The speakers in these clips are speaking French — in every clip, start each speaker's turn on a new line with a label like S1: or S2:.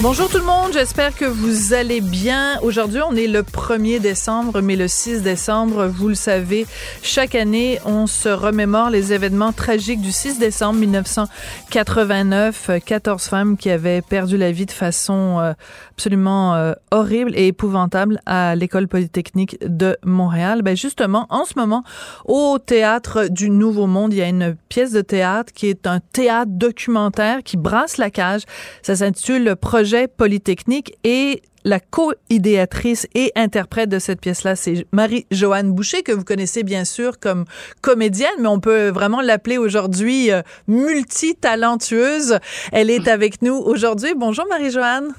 S1: Bonjour tout le monde, j'espère que vous allez bien. Aujourd'hui, on est le 1er décembre, mais le 6 décembre, vous le savez, chaque année, on se remémore les événements tragiques du 6 décembre 1989. 14 femmes qui avaient perdu la vie de façon euh, absolument euh, horrible et épouvantable à l'école polytechnique de Montréal. Ben justement, en ce moment, au théâtre du Nouveau Monde, il y a une pièce de théâtre qui est un théâtre documentaire qui brasse la cage. Ça s'intitule Le projet Polytechnique et la co-idéatrice et interprète de cette pièce-là, c'est Marie-Joanne Boucher, que vous connaissez bien sûr comme comédienne, mais on peut vraiment l'appeler aujourd'hui euh, multitalentueuse. Elle est avec nous aujourd'hui. Bonjour Marie-Joanne.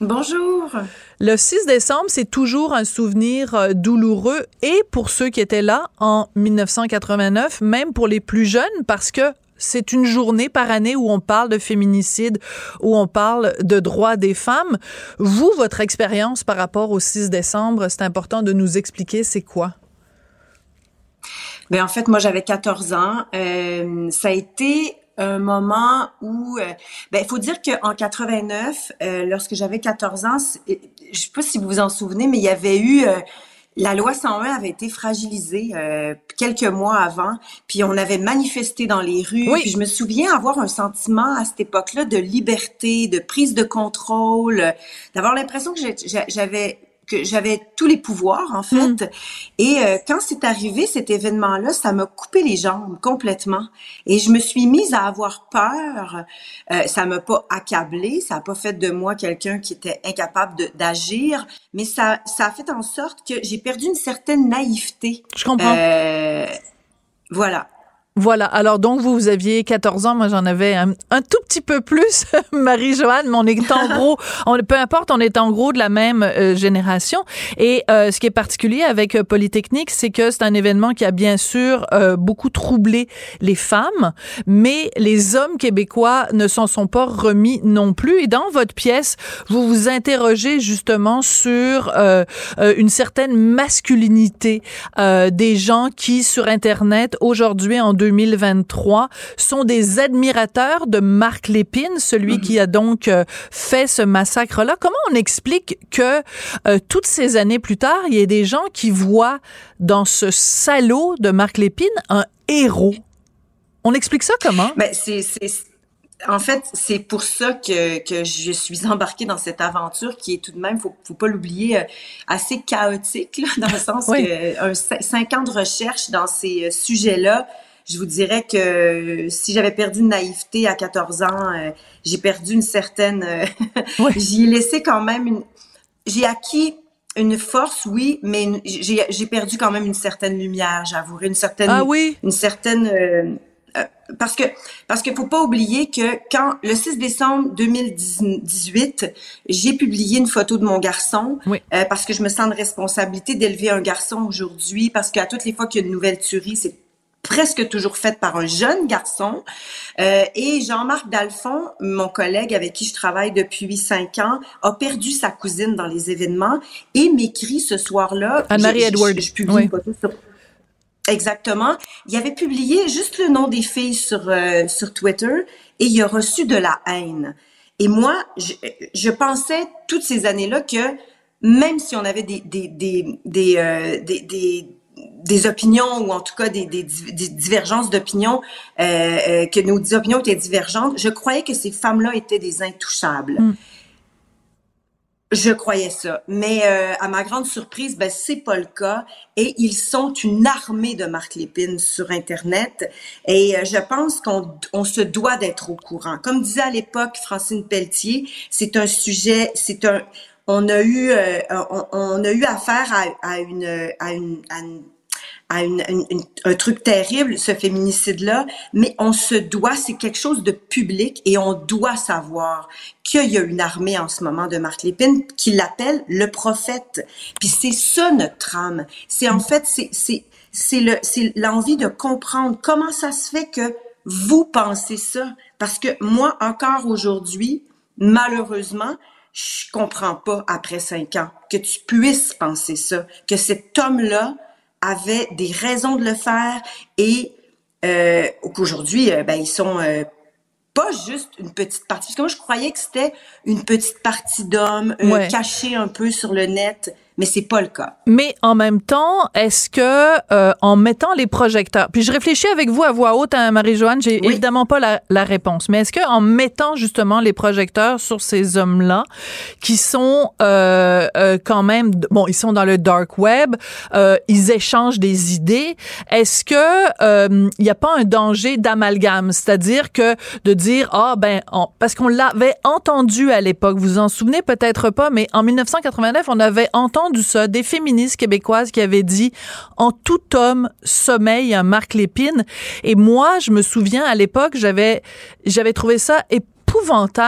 S2: Bonjour.
S1: Le 6 décembre, c'est toujours un souvenir euh, douloureux et pour ceux qui étaient là en 1989, même pour les plus jeunes, parce que c'est une journée par année où on parle de féminicide, où on parle de droits des femmes. Vous, votre expérience par rapport au 6 décembre, c'est important de nous expliquer c'est quoi?
S2: Ben en fait, moi j'avais 14 ans. Euh, ça a été un moment où, euh, ben il faut dire qu'en 89, euh, lorsque j'avais 14 ans, je sais pas si vous vous en souvenez, mais il y avait eu la loi 101 avait été fragilisée euh, quelques mois avant, puis on avait manifesté dans les rues.
S1: Oui.
S2: Puis je me souviens avoir un sentiment à cette époque-là de liberté, de prise de contrôle, d'avoir l'impression que j'avais que j'avais tous les pouvoirs en fait. Et euh, quand c'est arrivé cet événement-là, ça m'a coupé les jambes complètement. Et je me suis mise à avoir peur. Euh, ça m'a pas accablé, ça a pas fait de moi quelqu'un qui était incapable d'agir, mais ça ça a fait en sorte que j'ai perdu une certaine naïveté.
S1: Je comprends.
S2: Euh, voilà.
S1: Voilà. Alors donc vous, vous aviez 14 ans, moi j'en avais un, un tout petit peu plus, Marie-Joanne, mais on est en gros, on, peu importe, on est en gros de la même euh, génération. Et euh, ce qui est particulier avec euh, Polytechnique, c'est que c'est un événement qui a bien sûr euh, beaucoup troublé les femmes, mais les hommes québécois ne s'en sont pas remis non plus. Et dans votre pièce, vous vous interrogez justement sur une certaine masculinité euh, des gens qui sur Internet aujourd'hui en 2023 sont des admirateurs de Marc Lépine, celui qui a donc euh, fait ce massacre-là. Comment on explique que euh, toutes ces années plus tard, il y ait des gens qui voient dans ce salaud de Marc Lépine un héros? On explique ça comment?
S2: Ben, c'est, en fait, c'est pour ça que, que je suis embarquée dans cette aventure qui est tout de même, faut, faut pas l'oublier, euh, assez chaotique, là, dans le sens
S1: Oui.
S2: que un, cinq ans de recherche dans ces sujets-là, je vous dirais que euh, si j'avais perdu une naïveté à 14 ans, euh, j'ai perdu une certaine, euh,
S1: Oui.
S2: j'y ai laissé quand même une, j'ai acquis une force, oui, mais une- j'ai, perdu quand même une certaine lumière, j'avouerai, une certaine
S1: Ah oui?
S2: une certaine euh, euh, parce que parce qu'il faut pas oublier que quand le 6 décembre 2018, j'ai publié une photo de mon garçon
S1: Oui.
S2: euh, parce que je me sens de responsabilité d'élever un garçon aujourd'hui parce qu'à toutes les fois qu'il y a une nouvelle tuerie, c'est presque toujours faite par un jeune garçon. Euh, et Jean-Marc Dalphon, mon collègue avec qui je travaille depuis 5 ans, a perdu sa cousine dans les événements et m'écrit ce soir-là.
S1: Anne-Marie
S2: je-
S1: Edward.
S2: Je, publie
S1: Oui.
S2: une photo sur Exactement. Il avait publié juste le nom des filles sur euh, sur Twitter et il a reçu de la haine. Et moi, je, je pensais toutes ces années-là que même si on avait des des des des euh, des, des des opinions ou en tout cas des, des, des divergences d'opinions, euh, euh, que nos opinions étaient divergentes, je croyais que ces femmes-là étaient des intouchables. Je croyais ça, mais euh, à ma grande surprise, ben c'est pas le cas et ils sont une armée de Marc Lépine sur internet et euh, je pense qu'on on se doit d'être au courant. Comme disait à l'époque Francine Pelletier, c'est un sujet, c'est un on a eu euh, on, a eu affaire à, à une à une, à une à une, un truc terrible, ce féminicide-là, mais on se doit, c'est quelque chose de public et on doit savoir qu'il y a une armée en ce moment de Marc Lépine qui l'appelle le prophète. Puis c'est ça notre trame. C'est en fait, c'est, c'est l'envie de comprendre comment ça se fait que vous pensez ça. Parce que moi, encore aujourd'hui, malheureusement, je comprends pas après cinq ans que tu puisses penser ça, que cet homme-là avait des raisons de le faire et euh, qu'aujourd'hui, euh, ben, ils sont euh, pas juste une petite partie. Parce que moi, je croyais que c'était une petite partie d'hommes euh,
S1: Ouais.
S2: cachés un peu sur le net, mais c'est pas le cas.
S1: Mais en même temps, est-ce que euh, en mettant les projecteurs, puis je réfléchis avec vous à voix haute, hein, Marie-Joanne, j'ai
S2: Oui.
S1: évidemment pas la, la réponse, mais est-ce que en mettant justement les projecteurs sur ces hommes-là, qui sont euh, euh, quand même, bon, ils sont dans le dark web, euh, ils échangent des idées, est-ce que euh, il n'y a pas un danger d'amalgame, c'est-à-dire que de dire ah ben on- parce qu'on l'avait entendu à l'époque, vous vous en souvenez peut-être pas, mais en 1989 on avait entendu ça des féministes québécoises qui avaient dit en tout homme sommeille un Marc Lépine. Et moi je me souviens à l'époque j'avais j'avais trouvé ça épouvantable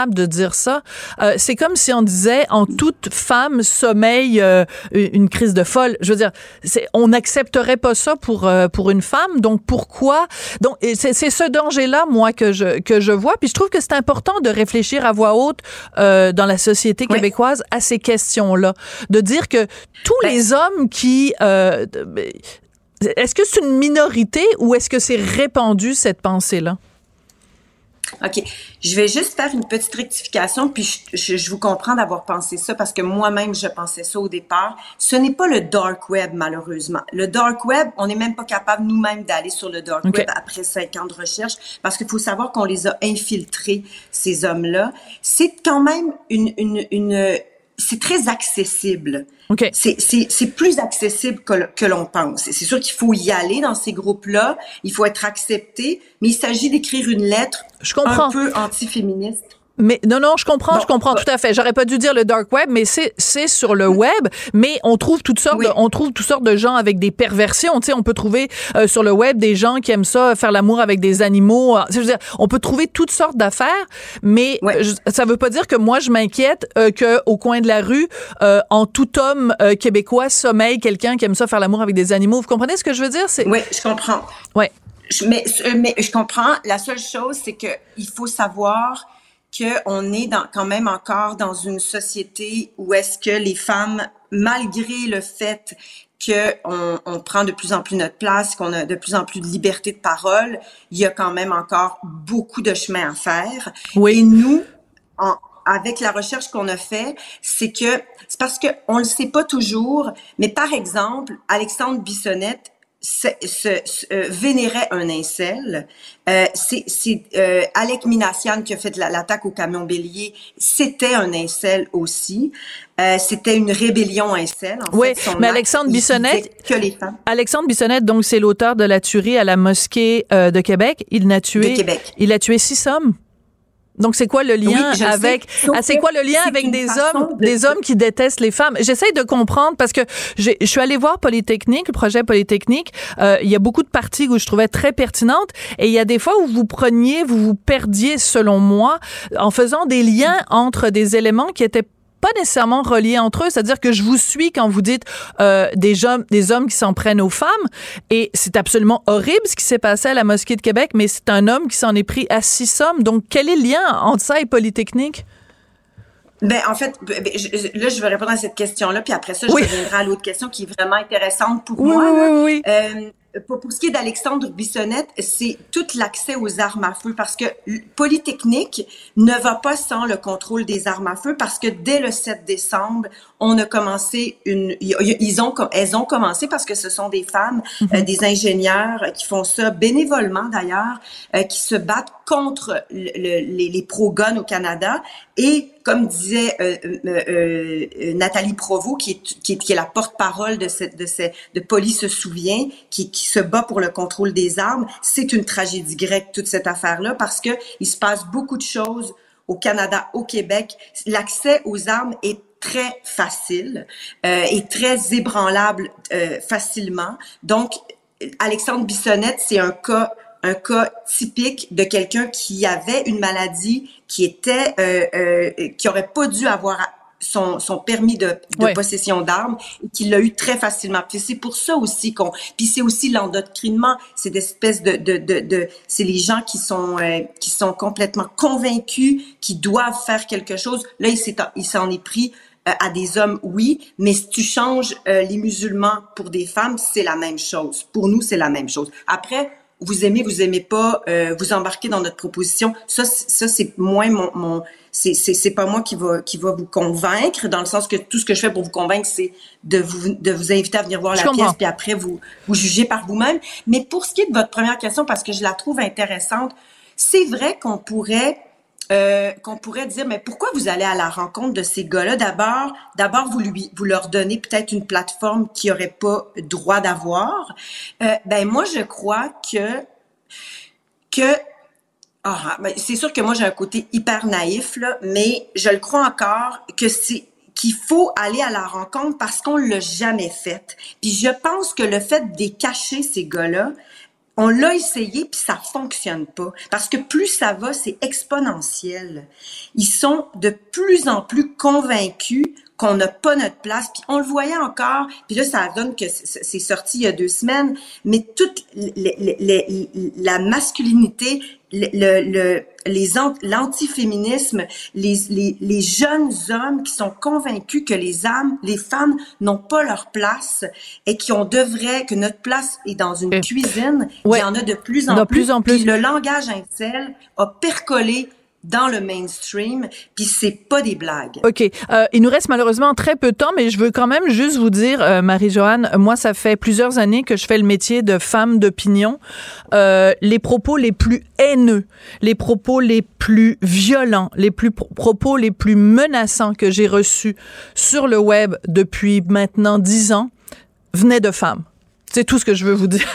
S1: de dire ça. Euh, c'est comme si on disait en toute femme sommeille euh, une crise de folle. Je veux dire, c'est, on n'accepterait pas ça pour euh, pour une femme. Donc pourquoi? Donc c'est, c'est ce danger-là moi que je que je vois. Puis je trouve que c'est important de réfléchir à voix haute euh, dans la société québécoise à ces questions-là, de dire que tous
S2: Ben,
S1: les hommes qui euh, ben, est-ce que c'est une minorité ou est-ce que c'est répandu cette pensée-là?
S2: OK. Je vais juste faire une petite rectification, puis je, je- je vous comprends d'avoir pensé ça parce que moi-même, je pensais ça au départ. Ce n'est pas le dark web, malheureusement. Le dark web, on n'est même pas capable nous-mêmes d'aller sur le dark web après cinq ans de recherche parce qu'il faut savoir qu'on les a infiltrés, ces hommes-là. C'est quand même une, une, une c'est très accessible.
S1: OK.
S2: C'est, plus accessible que, que l'on pense. C'est sûr qu'il faut y aller dans ces groupes-là, il faut être accepté, mais il s'agit d'écrire une lettre
S1: Je comprends.
S2: un peu anti-féministe.
S1: Mais non, non, je comprends,
S2: Bon,
S1: je comprends
S2: bah-
S1: tout à fait. J'aurais pas dû dire le dark web, mais c'est c'est sur le web. Mais on trouve toutes sortes,
S2: Oui.
S1: de, on trouve toutes sortes de gens avec des perversions. Tu sais, on peut trouver euh, sur le web des gens qui aiment ça, faire l'amour avec des animaux. Euh, Je veux dire, on peut trouver toutes sortes d'affaires, mais
S2: Ouais.
S1: je- ça veut pas dire que moi je m'inquiète euh, que au coin de la rue, euh, en tout homme euh, québécois sommeille quelqu'un qui aime ça faire l'amour avec des animaux. Vous comprenez ce que je veux dire? C'est
S2: Oui, je comprends.
S1: ouais.
S2: Je- mais, euh, mais je comprends. La seule chose, c'est que il faut savoir qu'on est dans, quand même encore dans une société où est-ce que les femmes, malgré le fait qu'on on prend de plus en plus notre place, qu'on a de plus en plus de liberté de parole, il y a quand même encore beaucoup de chemin à faire.
S1: Oui.
S2: Et nous, en- avec la recherche qu'on a fait, c'est que c'est parce que on le sait pas toujours, mais par exemple, Alexandre Bissonnette se, se- se- euh, vénérait un incel. Euh, c'est c'est euh, Alec Minassian qui a fait la- l'attaque au camion bélier. C'était un incel aussi. Euh, C'était une rébellion incel. En
S1: Oui,
S2: fait,
S1: mais Alexandre Bissonnette-
S2: que les femmes
S1: Alexandre Bissonnette, donc c'est l'auteur de la tuerie à la mosquée euh, de Québec. Il n'a tué,
S2: de Québec.
S1: il a tué six hommes. Donc c'est quoi le lien avec ah, c'est quoi le lien avec des hommes des hommes qui détestent les femmes? J'essaye de comprendre parce que je suis allée voir Polytechnique, le projet Polytechnique, euh, il y a beaucoup de parties où je trouvais très pertinentes et il y a des fois où vous preniez, vous vous perdiez selon moi en faisant des liens entre des éléments qui étaient pas nécessairement reliés entre eux. C'est-à-dire que je vous suis quand vous dites euh, des, hommes, des hommes qui s'en prennent aux femmes. Et c'est absolument horrible ce qui s'est passé à la mosquée de Québec, mais c'est un homme qui s'en est pris à six hommes. Donc, quel est le lien entre ça et Polytechnique?
S2: Ben, en fait, là, je vais répondre à cette question-là, puis après ça, je reviendrai à l'autre question qui est vraiment intéressante pour moi.
S1: Oui, oui, oui.
S2: Euh, pour, pour, ce qui est d'Alexandre Bissonnette, c'est tout l'accès aux armes à feu parce que Polytechnique ne va pas sans le contrôle des armes à feu parce que dès le 7 décembre, on a commencé une, ils ont, elles ont commencé parce que ce sont des femmes, mhm. euh, des ingénieurs qui font ça bénévolement d'ailleurs, euh, qui se battent contre les, les pro-guns au Canada et comme disait euh, euh, Nathalie Provost, qui est, qui est, qui est la porte-parole de cette, de ces, de Police se souvient, qui, qui se bat pour le contrôle des armes, c'est une tragédie grecque toute cette affaire-là parce que il se passe beaucoup de choses au Canada, au Québec. L'accès aux armes est très facile euh, et très ébranlable euh, facilement. Donc, Alexandre Bissonnette, c'est un cas un cas typique de quelqu'un qui avait une maladie qui était euh, euh qui aurait pas dû avoir son, son permis de, de possession d'armes et qu'il l'a eu très facilement. Puis c'est pour ça aussi qu'on. Puis c'est aussi l'endoctrinement, c'est d'espèces de, de, de, de c'est les gens qui sont euh, qui sont complètement convaincus, qui doivent faire quelque chose. Là, il s'en est pris euh, à des hommes, oui, mais si tu changes euh, les musulmans pour des femmes, c'est la même chose. Pour nous, c'est la même chose. Après, vous aimez, vous aimez pas, euh, vous embarquez dans notre proposition. Ça, ça c'est moins mon, mon c'est, c'est, c'est pas moi qui va qui va vous convaincre dans le sens que tout ce que je fais pour vous convaincre, c'est de vous de vous inviter à venir voir la pièce puis après vous vous jugez par vous-même. Mais pour ce qui est de votre première question, parce que je la trouve intéressante, c'est vrai qu'on pourrait euh, qu'on pourrait dire, mais pourquoi vous allez à la rencontre de ces gars-là? D'abord, d'abord vous lui, vous leur donnez peut-être une plateforme qui aurait pas droit d'avoir. Euh, ben moi, je crois que que ah, ben, c'est sûr que moi j'ai un côté hyper naïf là, mais je le crois encore que c'est qu'il faut aller à la rencontre parce qu'on l'a jamais fait. Puis je pense que le fait de cacher ces gars-là, on l'a essayé puis ça fonctionne pas parce que plus ça va, c'est exponentiel. Ils sont de plus en plus convaincus qu'on n'a pas notre place. Puis on le voyait encore, puis là, ça donne que c'est sorti il y a deux semaines, mais toute la masculinité, le, le, les l'antiféminisme, les, les, les, jeunes hommes qui sont convaincus que les âmes, les femmes n'ont pas leur place et qu'on devrait, que notre place est dans une cuisine. Il y en a de plus en, plus. en plus. le langage incel a percolé dans le mainstream, puis c'est pas des blagues.
S1: OK. Euh, il nous reste malheureusement très peu de temps, mais je veux quand même juste vous dire, euh, Marie-Joanne, moi, ça fait plusieurs années que je fais le métier de femme d'opinion. Euh, les propos les plus haineux, les propos les plus violents, les plus propos les plus menaçants que j'ai reçus sur le web depuis maintenant dix ans venaient de femmes. C'est tout ce que je veux vous dire.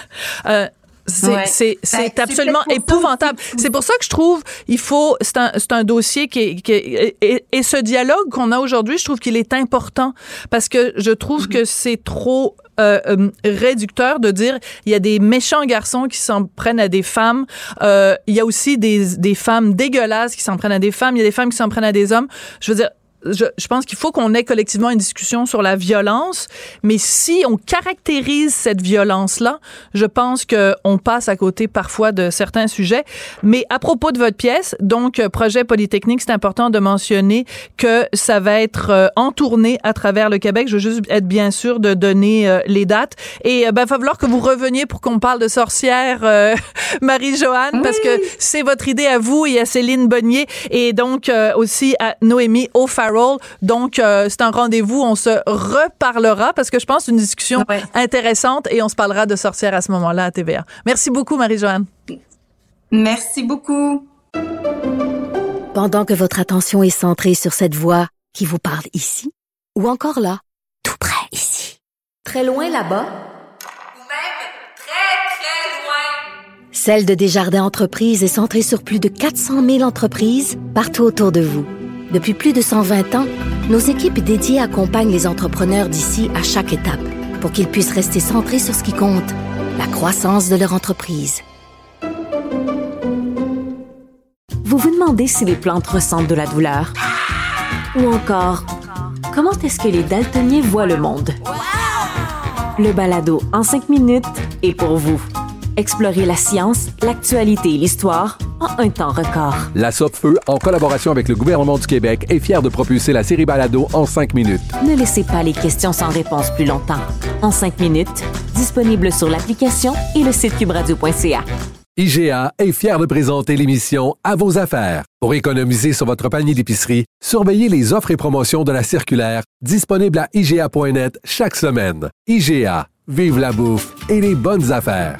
S1: Euh, c'est ben, absolument épouvantable. C'est pour ça que je trouve il faut c'est un, un dossier qui, qui et, et, ce dialogue qu'on a aujourd'hui, je trouve qu'il est important parce que je trouve que c'est trop euh, euh, réducteur de dire il y a des méchants garçons qui s'en prennent à des femmes. Euh, il y a aussi des, des femmes dégueulasses qui s'en prennent à des femmes. Il y a des femmes qui s'en prennent à des hommes. Je veux dire, je, je, pense qu'il faut qu'on ait collectivement une discussion sur la violence, mais si on caractérise cette violence-là, je pense qu'on passe à côté parfois de certains sujets. Mais à propos de votre pièce, donc euh, projet Polytechnique, c'est important de mentionner que ça va être euh, en tournée à travers le Québec. Je veux juste être bien sûr de donner euh, les dates. Et ben, il va falloir que vous reveniez pour qu'on parle de sorcière, Marie-Joanne, parce que c'est votre idée à vous et à Céline Bonnier, et donc aussi à Noémie O'Farrell donc, euh, c'est un rendez-vous. On se reparlera parce que je pense une discussion intéressante et on se parlera de sorcières à ce moment-là à TVA. Merci beaucoup, Marie-Joanne.
S2: Merci beaucoup.
S3: Pendant que votre attention est centrée sur cette voix qui vous parle ici ou encore là, tout près ici, très loin là-bas, Celle de Desjardins Entreprises est centrée sur plus de 400 000 entreprises partout autour de vous. Depuis plus de 120 ans, nos équipes dédiées accompagnent les entrepreneurs d'ici à chaque étape pour qu'ils puissent rester centrés sur ce qui compte, la croissance de leur entreprise.
S4: Vous vous demandez si les plantes ressentent de la douleur? Ou encore, comment est-ce que les daltoniens voient le monde? Le balado en cinq minutes est pour vous. Explorez la science, l'actualité et l'histoire en un temps record.
S5: La Feu, en collaboration avec le gouvernement du Québec, est fière de propulser la série Balado en cinq minutes.
S4: Ne laissez pas les questions sans réponse plus longtemps. En cinq minutes, disponible sur l'application et le site cubradio.ca.
S5: IGA est fier de présenter l'émission À vos affaires. Pour économiser sur votre panier d'épicerie, surveillez les offres et promotions de la circulaire disponible à IGA.net chaque semaine. IGA, vive la bouffe et les bonnes affaires.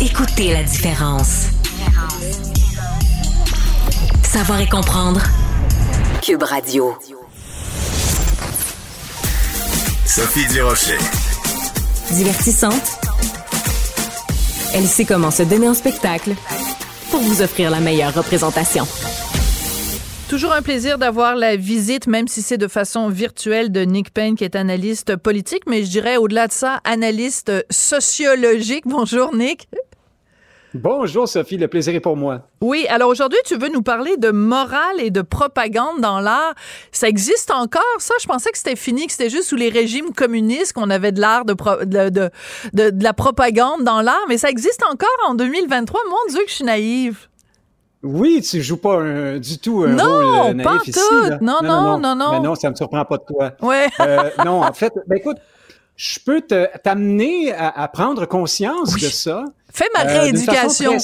S6: Écoutez la différence. Savoir et comprendre. Cube Radio.
S7: Sophie Durocher.
S4: Divertissante. Elle sait comment se donner en spectacle pour vous offrir la meilleure représentation.
S1: Toujours un plaisir d'avoir la visite, même si c'est de façon virtuelle, de Nick Payne, qui est analyste politique, mais je dirais au-delà de ça, analyste sociologique. Bonjour Nick.
S8: Bonjour Sophie, le plaisir est pour moi.
S1: Oui, alors aujourd'hui, tu veux nous parler de morale et de propagande dans l'art. Ça existe encore, ça? Je pensais que c'était fini, que c'était juste sous les régimes communistes qu'on avait de l'art, de, de, de, la propagande dans l'art, mais ça existe encore en 2023. Mon Dieu, que je suis naïve.
S8: Oui, tu joues pas du tout un
S1: non,
S8: rôle naïf pas
S1: ici. Tout. Non, non, non, non,
S8: Mais non, ça me surprend pas de toi.
S1: Ouais.
S8: euh, non, en fait, ben écoute, je peux t'amener à, prendre conscience de ça.
S1: Fais ma euh, rééducation.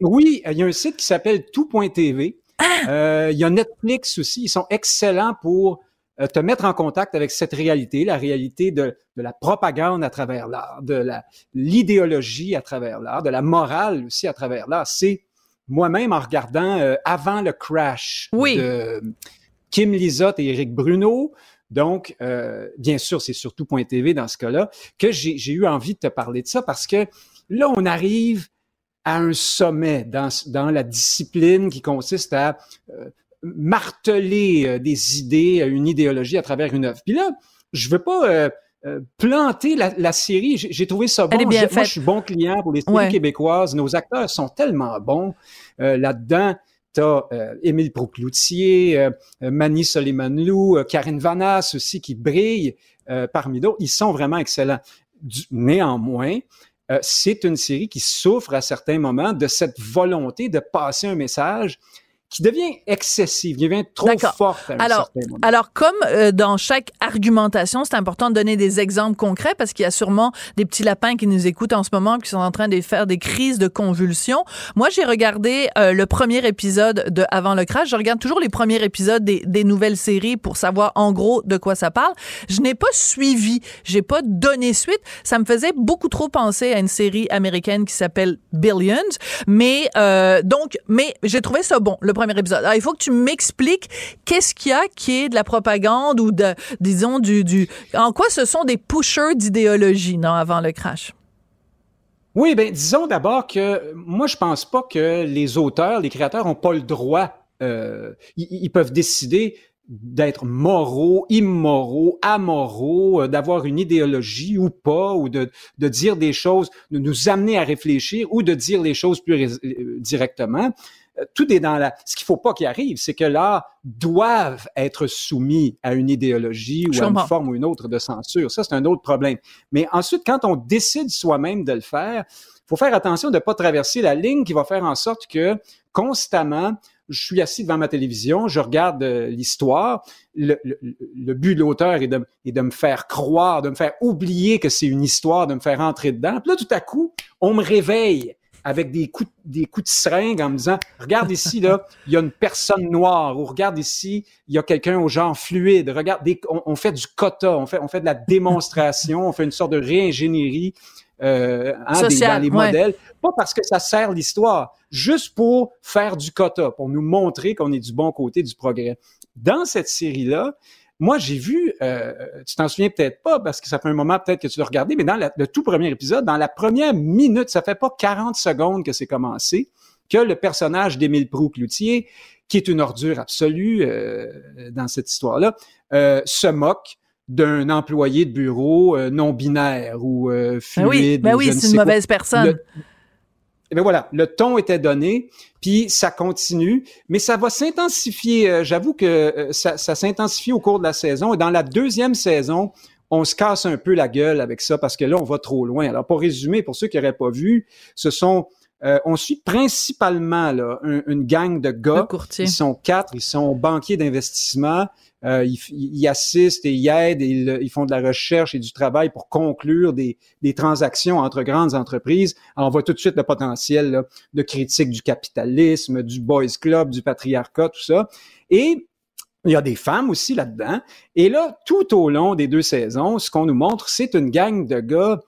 S8: oui, il y a un site qui s'appelle tout.tv. Ah! Euh, il y a Netflix aussi. Ils sont excellents pour euh, te mettre en contact avec cette réalité, la réalité de, de la propagande à travers l'art, de l'idéologie à travers l'art, de la morale aussi à travers l'art. C'est moi-même en regardant avant le crash de Kim Lizotte et Eric Bruno, donc, euh, bien sûr, c'est surtout .tv dans ce cas-là que j'ai eu envie de te parler de ça parce que là, on arrive à un sommet dans, dans la discipline qui consiste à euh, marteler euh, des idées, une idéologie à travers une œuvre. Puis là, je veux pas planter la, série. J'ai trouvé ça bon.
S1: Bien
S8: moi, je suis bon client pour les séries québécoises. Nos acteurs sont tellement bons là-dedans. T'as euh, Émile Procloutier, euh, euh, Mani Soleimanlou, Karine Vanas aussi qui brillent parmi d'autres. Ils sont vraiment excellents. néanmoins, c'est une série qui souffre à certains moments de cette volonté de passer un message qui devient excessive, qui devient trop forte à un
S1: alors,
S8: certain moment.
S1: Alors, comme euh, dans chaque argumentation, c'est important de donner des exemples concrets parce qu'il y a sûrement des petits lapins qui nous écoutent en ce moment qui sont en train de faire des crises de convulsions. Moi, j'ai regardé euh, le premier épisode de Avant le crash. Je regarde toujours les premiers épisodes des, des nouvelles séries pour savoir en gros de quoi ça parle. Je n'ai pas suivi, j'ai pas donné suite. Ça me faisait beaucoup trop penser à une série américaine qui s'appelle Billions. Mais euh, donc, mais j'ai trouvé ça bon. Le épisode. il faut que tu m'expliques qu'est-ce qu'il y a qui est de la propagande ou de, disons, du, du, en quoi ce sont des pushers d'idéologie, non, avant le crash?
S8: Oui, ben disons d'abord que moi je pense pas que les auteurs, les créateurs ont pas le droit. Euh, ils, peuvent décider d'être moraux, immoraux, amoraux, euh, d'avoir une idéologie ou pas, ou de, de dire des choses, de nous amener à réfléchir ou de dire les choses plus euh, directement. Euh, tout est dans la. Ce qu'il faut pas qu'il arrive, c'est que l'art doivent être soumis à une idéologie ou à une forme ou une autre de censure. Ça, c'est un autre problème. Mais ensuite, quand on décide soi-même de le faire, faut faire attention de ne pas traverser la ligne qui va faire en sorte que constamment je suis assis devant ma télévision, je regarde euh, l'histoire. Le, le, le, but de l'auteur est de, est de me faire croire, de me faire oublier que c'est une histoire, de me faire entrer dedans. Puis là, tout à coup, on me réveille avec des coups, des coups de seringue en me disant, regarde ici, là, il y a une personne noire, ou regarde ici, il y a quelqu'un au genre fluide, regarde, des, on, on, fait du quota, on fait, on fait de la démonstration, on fait une sorte de réingénierie euh, hein, des, dans les modèles, pas parce que ça sert l'histoire, juste pour faire du quota, pour nous montrer qu'on est du bon côté du progrès. Dans cette série-là, moi, j'ai vu, euh, tu t'en souviens peut-être pas parce que ça fait un moment peut-être que tu l'as regardé, mais dans la, le tout premier épisode, dans la première minute, ça fait pas 40 secondes que c'est commencé, que le personnage d'Émile Proux-Cloutier, qui est une ordure absolue euh, dans cette histoire-là, euh, se moque d'un employé de bureau euh, non binaire ou euh, fluide.
S1: Ben oui, ben oui c'est une mauvaise quoi. personne. Le,
S8: et bien voilà, le ton était donné, puis ça continue, mais ça va s'intensifier. Euh, J'avoue que euh, ça, ça s'intensifie au cours de la saison. Et dans la deuxième saison, on se casse un peu la gueule avec ça parce que là, on va trop loin. Alors, pour résumer, pour ceux qui n'auraient pas vu, ce sont euh, on suit principalement là, un, une gang de gars. Ils sont quatre, ils sont banquiers d'investissement. Euh, ils, ils, assistent et ils aident, et ils, ils, font de la recherche et du travail pour conclure des, des transactions entre grandes entreprises. Alors, on voit tout de suite le potentiel là, de critique du capitalisme, du boys club, du patriarcat, tout ça. Et il y a des femmes aussi là-dedans. Et là, tout au long des deux saisons, ce qu'on nous montre, c'est une gang de gars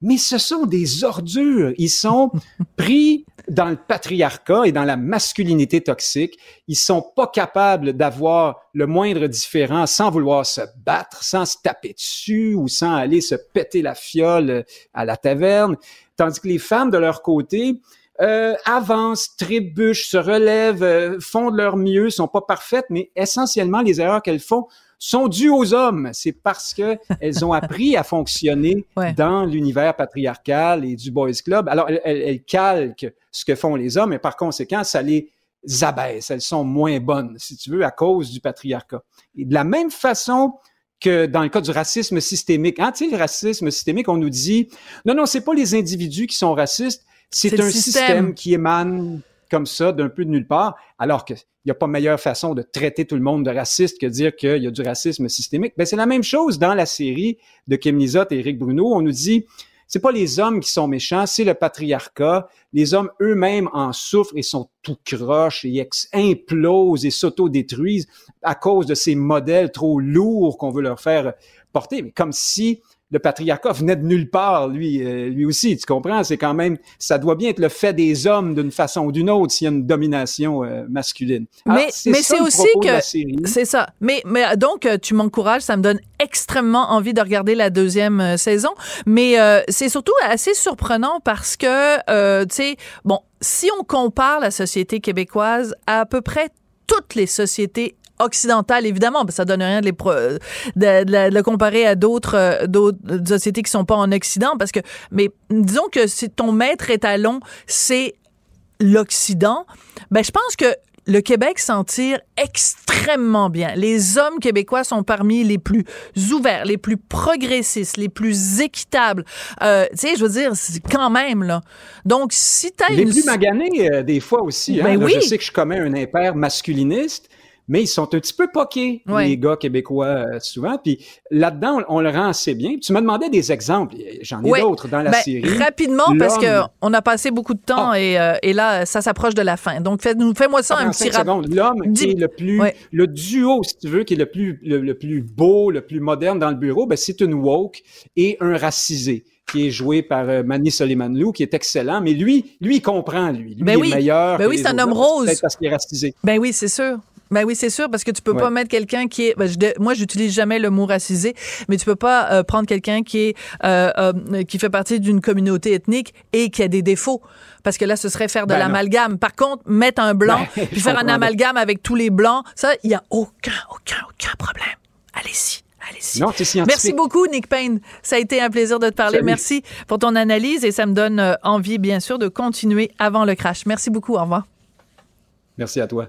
S8: mais ce sont des ordures. Ils sont pris dans le patriarcat et dans la masculinité toxique. Ils sont pas capables d'avoir le moindre différent sans vouloir se battre, sans se taper dessus ou sans aller se péter la fiole à la taverne. Tandis que les femmes, de leur côté, euh, avancent, trébuchent, se relèvent, euh, font de leur mieux, sont pas parfaites, mais essentiellement, les erreurs qu'elles font sont dues aux hommes. C'est parce que elles ont appris à fonctionner ouais. dans l'univers patriarcal et du boys club. Alors, elles, elles, calquent ce que font les hommes et par conséquent, ça les abaisse. Elles sont moins bonnes, si tu veux, à cause du patriarcat. Et de la même façon que dans le cas du racisme systémique, hein, tu sais, le racisme systémique, on nous dit, non, non, c'est pas les individus qui sont racistes, c'est un système. système qui émane comme ça d'un peu de nulle part, alors qu'il n'y a pas meilleure façon de traiter tout le monde de raciste que de dire qu'il y a du racisme systémique. Ben, c'est la même chose dans la série de Kim et Eric Bruno. On nous dit, c'est pas les hommes qui sont méchants, c'est le patriarcat. Les hommes eux-mêmes en souffrent et sont tout croches et implosent et s'autodétruisent à cause de ces modèles trop lourds qu'on veut leur faire porter. Mais comme si le patriarcat venait de nulle part, lui, euh, lui aussi, tu comprends? C'est quand même, ça doit bien être le fait des hommes d'une façon ou d'une autre s'il y a une domination euh, masculine.
S1: Alors, mais c'est, mais c'est aussi que c'est ça. Mais mais euh, donc tu m'encourages, ça me donne extrêmement envie de regarder la deuxième euh, saison. Mais euh, c'est surtout assez surprenant parce que tu sais, bon, si on compare la société québécoise à à peu près toutes les sociétés occidentale, évidemment, ça donne rien de, les pro, de, de, de, le comparer à d'autres euh, d'autres sociétés qui sont pas en Occident, parce que, mais disons que si ton maître étalon, c'est l'Occident, ben je pense que le Québec s'en tire extrêmement bien. Les hommes québécois sont parmi les plus ouverts, les plus progressistes, les plus équitables. Euh, tu sais, je veux dire, quand même là. Donc, si t'as
S8: les
S1: une...
S8: plus maganés euh, des fois aussi. Hein?
S1: Ben
S8: là,
S1: oui.
S8: Je sais que je commets un impair masculiniste, mais ils sont un petit peu poqués,
S1: ouais.
S8: les gars québécois, euh, souvent. Puis là-dedans, on, on, le rend assez bien. Tu me demandais des exemples. J'en ai
S1: ouais.
S8: d'autres dans la
S1: ben,
S8: série.
S1: Rapidement, parce que on a passé beaucoup de temps
S8: Ah.
S1: et, euh, et là, ça s'approche de la fin. Donc, fais-moi ça un petit
S8: rappel. L'homme qui est le plus,
S1: Ouais.
S8: le duo, si tu veux, qui est le plus, le, le plus beau, le plus moderne dans le bureau, ben, c'est une woke et un racisé qui est joué par euh, Manny Soliman-Lou, qui est excellent, mais lui, lui, il comprend, lui. Lui,
S1: Ben
S8: il
S1: oui.
S8: est meilleur.
S1: Ben oui, c'est un homme rose.
S8: Peut-être parce qu'il est racisé.
S1: Ben oui, c'est sûr. Ben oui, c'est sûr, parce que tu peux
S8: Ouais.
S1: pas mettre quelqu'un qui est. Ben, je, moi, j'utilise jamais le mot racisé, mais tu peux pas euh, prendre quelqu'un qui est euh, euh, qui fait partie d'une communauté ethnique et qui a des défauts, parce que là, ce serait faire de
S8: Ben
S1: l'amalgame. Par contre, mettre un blanc
S8: Ben,
S1: puis faire un amalgame avec tous les blancs, ça, il y a aucun, aucun, aucun problème. Allez-y. Allez-y.
S8: Non.
S1: Merci beaucoup, Nick Payne. Ça a été un plaisir de te parler.
S8: Salut.
S1: Merci pour ton analyse et ça me donne envie, bien sûr, de continuer avant le crash. Merci beaucoup. Au revoir.
S8: Merci à toi.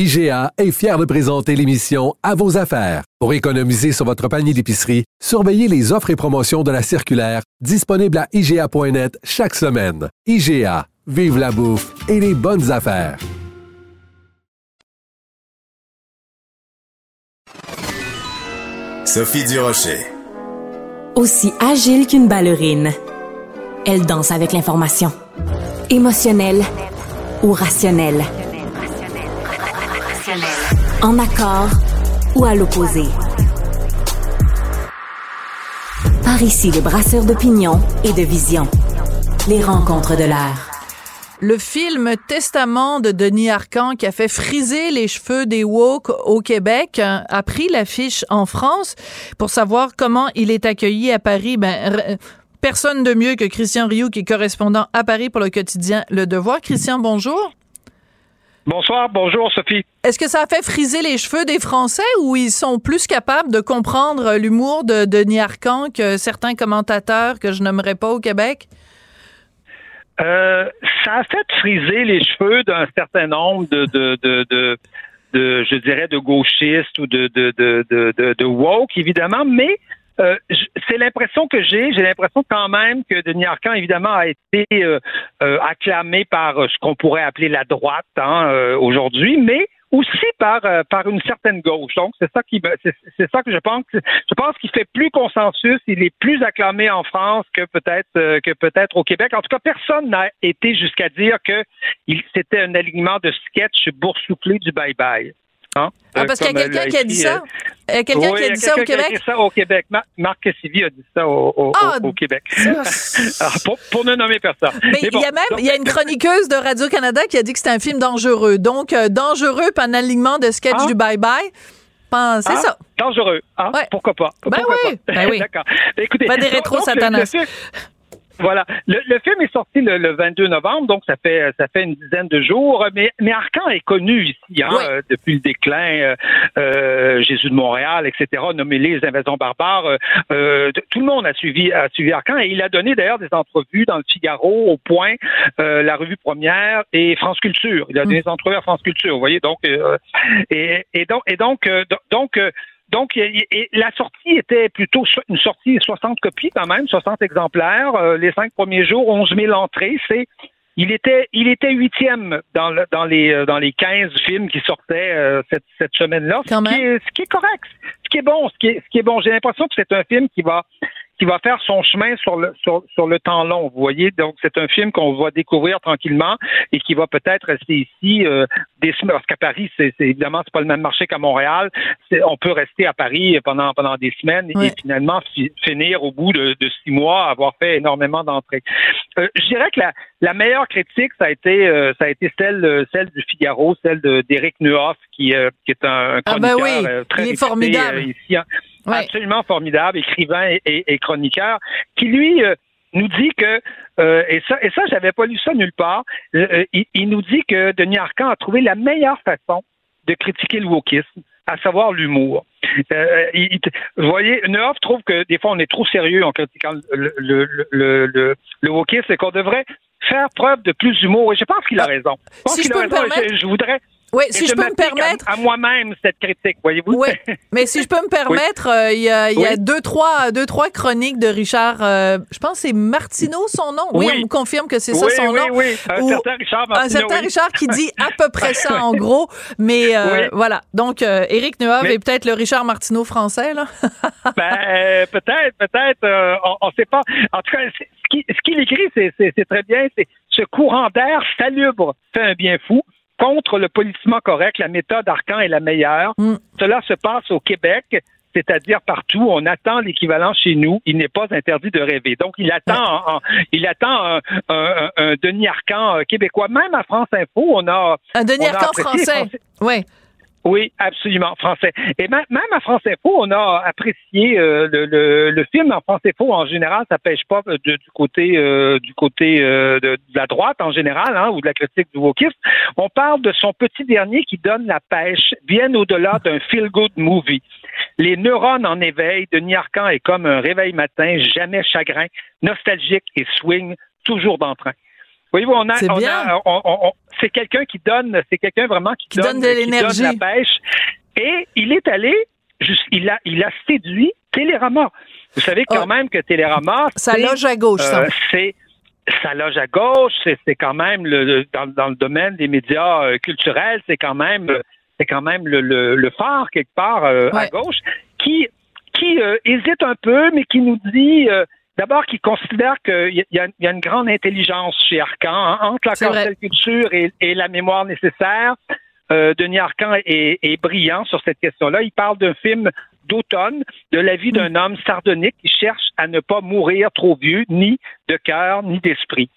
S5: IGA est fier de présenter l'émission À vos affaires. Pour économiser sur votre panier d'épicerie, surveillez les offres et promotions de la circulaire disponible à IGA.net chaque semaine. IGA, vive la bouffe et les bonnes affaires.
S7: Sophie Durocher.
S4: Aussi agile qu'une ballerine, elle danse avec l'information. Émotionnelle ou rationnelle. En accord ou à l'opposé. Par ici, les brasseurs d'opinion et de vision. Les rencontres de l'air.
S1: Le film Testament de Denis Arcand qui a fait friser les cheveux des woke au Québec a pris l'affiche en France pour savoir comment il est accueilli à Paris. Ben, personne de mieux que Christian Rioux qui est correspondant à Paris pour le quotidien Le Devoir. Christian, bonjour.
S9: Bonsoir, bonjour Sophie.
S1: Est-ce que ça a fait friser les cheveux des Français ou ils sont plus capables de comprendre l'humour de Denis Arcand que certains commentateurs que je nommerai pas au Québec?
S9: Euh, ça a fait friser les cheveux d'un certain nombre de, de, de, de, je dirais, de gauchistes ou de, de, de, de, de woke, évidemment, mais euh, c'est l'impression que j'ai. J'ai l'impression quand même que Denis Arcand, évidemment, a été euh, acclamé par ce qu'on pourrait appeler la droite hein, aujourd'hui, mais aussi par euh, une certaine gauche. Donc c'est ça qui c'est ça que je pense je pense qu'il fait plus consensus, il est plus acclamé en France que peut-être euh, que peut-être au Québec. En tout cas, personne n'a été jusqu'à dire que c'était un alignement de sketch boursouflé du bye bye.
S1: Hein? Ah, parce qu'il y a quelqu'un qui a dit ça? Euh, quelqu'un qui a dit ça au Québec?
S9: Qui a dit ça au Québec. Marc Cassivi a dit ça au, au, ah, au Québec. pour, pour, ne nommer personne.
S1: Mais, il y a même il y a une chroniqueuse de Radio-Canada qui a dit que c'était un film dangereux. Donc, euh, dangereux par un alignement de sketch ah. du bye-bye. C'est ah, ça.
S9: Dangereux. Ah, Pourquoi pas?
S1: Ben
S9: pourquoi
S1: oui.
S9: Pas?
S1: Ben oui.
S9: D'accord. Écoutez,
S1: pas des rétro satanas.
S9: Voilà. Le, film est sorti le, 22 novembre, donc ça fait ça fait une dizaine de jours. Mais, mais Arcan est connu ici hein, euh, depuis le déclin. Euh, euh, Jésus de Montréal, etc. Nommé les invasions barbares. Euh, tout le monde a suivi a suivi Arcan et il a donné d'ailleurs des entrevues dans le Figaro, au Point, la revue Première et France Culture. Il a donné mm. des entrevues à France Culture. Vous voyez donc et, et donc et donc donc donc, la sortie était plutôt une sortie 60 copies quand même, 60 exemplaires. Euh, les cinq premiers jours, 11 000 entrées. C'est il était il était huitième dans, dans les euh, dans les 15 films qui sortaient euh, cette, cette semaine-là. Ce, qui est, ce qui est correct, ce qui est bon, ce qui est, ce qui est bon. J'ai l'impression que c'est un film qui va qui va faire son chemin sur le sur, sur le temps long. Vous voyez, donc c'est un film qu'on va découvrir tranquillement et qui va peut-être rester ici euh, des semaines. Parce qu'à Paris, c'est évidemment c'est pas le même marché qu'à Montréal. On peut rester à Paris pendant pendant des semaines et finalement finir au bout de, de, six mois avoir fait énormément d'entrées. Euh, je dirais que la, la meilleure critique ça a été euh, ça a été celle celle du Figaro, celle d'Éric Nuhoff qui euh, qui est un,
S1: ah ben chroniqueur très
S9: Il
S1: est formidable.
S9: ici absolument formidable, écrivain et, chroniqueur, qui lui euh, nous dit que euh, et ça et ça j'avais pas lu ça nulle part. Euh, il, nous dit que Denis Arcand a trouvé la meilleure façon de critiquer le wokisme, à savoir l'humour. vous voyez, Neuf trouve que des fois on est trop sérieux en critiquant le, le, le, le, le wokisme et qu'on devrait faire preuve de plus d'humour. Et je pense qu'il a ah, raison.
S1: Je, pense
S9: je,
S1: peux
S9: a
S1: raison.
S9: je voudrais
S1: oui, si je, peux me permettre.
S9: À, moi-même cette critique, voyez-vous?
S1: Oui, mais si je peux me permettre, euh, il y a, y a deux, trois, deux, trois chroniques de Richard. Euh, je pense que c'est Martineau son nom. Oui, on me confirme que c'est ça son nom.
S9: Oui, oui, un certain Richard Martineau.
S1: Un certain Richard qui dit à peu près ça en gros. Mais euh, voilà. Donc, Éric Nuov est peut-être le Richard Martineau français, là.
S9: ben, peut-être, peut-être. on ne sait pas. En tout cas, ce qu'il écrit, c'est très bien. C'est ce courant d'air salubre fait un bien fou contre le politiquement correct. La méthode Arcan est la meilleure.
S1: Mm.
S9: Cela se passe au Québec c'est-à-dire partout. On attend l'équivalent chez nous. Il n'est pas interdit de rêver. Donc, il attend, en- il attend un, un- un Denis Arcan euh, québécois. Même à France Info, on a
S1: Un Denis Arcan
S9: apprécié
S1: français. Oui.
S9: Oui, absolument, français. Et même, à France Info, on a apprécié euh, le, le, le film en France Info en général, ça pêche pas de- du côté euh, du côté euh, de, de la droite en général, hein, ou de la critique du wokisme. On parle de son petit dernier qui donne la pêche bien au-delà d'un feel-good movie. Les neurones en éveil de Arcan est comme un réveil matin, jamais chagrin, nostalgique et swing, toujours d'entrain. Voyez-vous, on a,
S1: C'est
S9: on a- on- on- on- c'est quelqu'un qui donne, c'est quelqu'un vraiment qui,
S1: Qui donne de
S9: qui
S1: l'énergie.
S9: donne la pêche. Et il est allé, il a, il a séduit Télérama. Vous savez quand
S1: Oh.
S9: même que Télérama,
S1: Ça loge à gauche, ça.
S9: euh, c'est ça loge à gauche, c'est, c'est quand même le, dans, dans le domaine des médias euh, culturels, c'est quand même c'est quand même le, le, le phare quelque part euh, à gauche qui qui euh, hésite un peu, mais qui nous dit euh, d'abord qu'il considère qu'il y, a- y une grande intelligence chez Arcan hein, entre la cancel culture et, et la mémoire nécessaire. Euh, Denis Arcan est, est brillant sur cette question-là. Il parle d'un film d'automne, de la vie d'un homme sardonique qui cherche à ne pas mourir trop vieux, ni de cœur, ni d'esprit.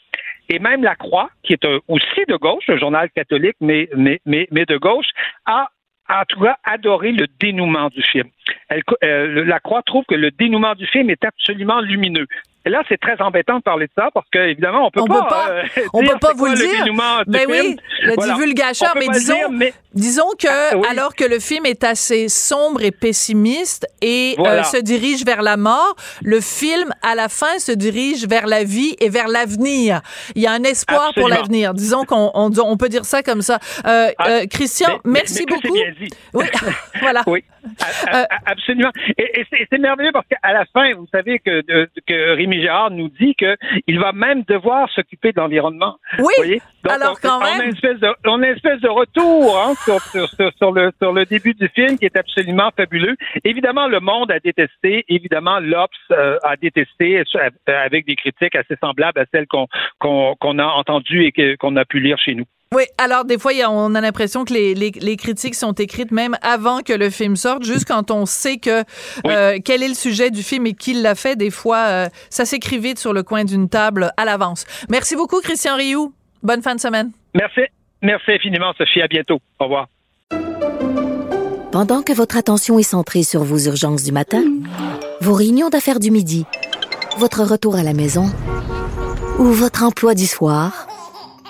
S9: Et même La Croix, qui est un- aussi de gauche, un journal catholique, mais, mais, mais, mais de gauche, a en tout cas adoré le dénouement du film. Euh, la Croix trouve que le dénouement du film est absolument lumineux. Et là, c'est très embêtant de parler de ça parce que évidemment, on peut
S1: On
S9: pas,
S1: peut pas-
S9: euh,
S1: On
S9: dire
S1: peut pas vous
S9: quoi
S1: le dire.
S9: du
S1: Ben oui,
S9: film.
S1: le
S9: Voilà.
S1: divulgacheur,
S9: On peut
S1: mais
S9: le
S1: disons,
S9: dire, mais-
S1: disons que
S9: Ah, oui.
S1: alors que le film est assez sombre et pessimiste et
S9: Voilà.
S1: euh, se dirige vers la mort, le film à la fin se dirige vers la vie et vers l'avenir. Il y a un espoir pour l'avenir. Disons qu'on on, on peut dire ça comme ça. Euh,
S9: Ah,
S1: euh, Christian,
S9: mais-
S1: merci
S9: mais
S1: beaucoup.
S9: bien dit.
S1: Oui, voilà.
S9: Oui, absolument. Et, et c'est- c'est merveilleux parce qu'à la fin, vous savez que, que Rémi Gérard nous dit qu'il va même devoir s'occuper de l'environnement.
S1: Oui,
S9: Vous voyez? Donc,
S1: alors
S9: on,
S1: quand
S9: on a
S1: même.
S9: une espèce de, on a une espèce de retour hein, sur, sur, sur, sur le, sur le début du film qui est absolument fabuleux. Évidemment, le monde a détesté. Évidemment, l'Obs euh, a détesté euh, avec des critiques assez semblables à celles qu'on qu'on qu'on a entendues et que- qu'on a pu lire chez nous.
S1: Oui, alors des fois, on a l'impression que les, les, les critiques sont écrites même avant que le film sorte, juste quand on sait que euh, quel est le sujet du film et qui l'a fait. Des fois, euh, ça s'écrit vite sur le coin d'une table à l'avance. Merci beaucoup, Christian Rioux. Bonne fin de semaine.
S9: Merci. Merci infiniment, Sophie. À bientôt. Au revoir.
S3: Pendant que votre attention est centrée sur vos urgences du matin, vos réunions d'affaires du midi, votre retour à la maison ou votre emploi du soir,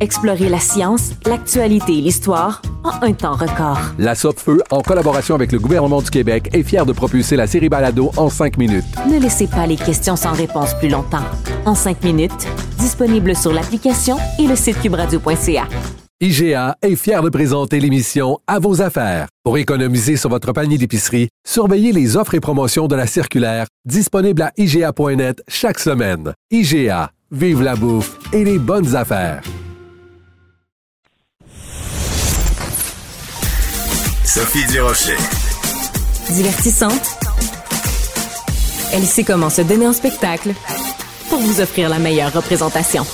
S4: Explorez la science, l'actualité et l'histoire en un temps record.
S5: La Feu, en collaboration avec le gouvernement du Québec, est fière de propulser la série Balado en cinq minutes.
S4: Ne laissez pas les questions sans réponse plus longtemps. En cinq minutes, disponible sur l'application et le site cubradio.ca.
S5: IGA est fier de présenter l'émission À vos affaires. Pour économiser sur votre panier d'épicerie, surveillez les offres et promotions de la circulaire disponible à IGA.net chaque semaine. IGA, vive la bouffe et les bonnes affaires.
S7: Sophie Durocher.
S4: Divertissante. Elle sait comment se donner en spectacle pour vous offrir la meilleure représentation.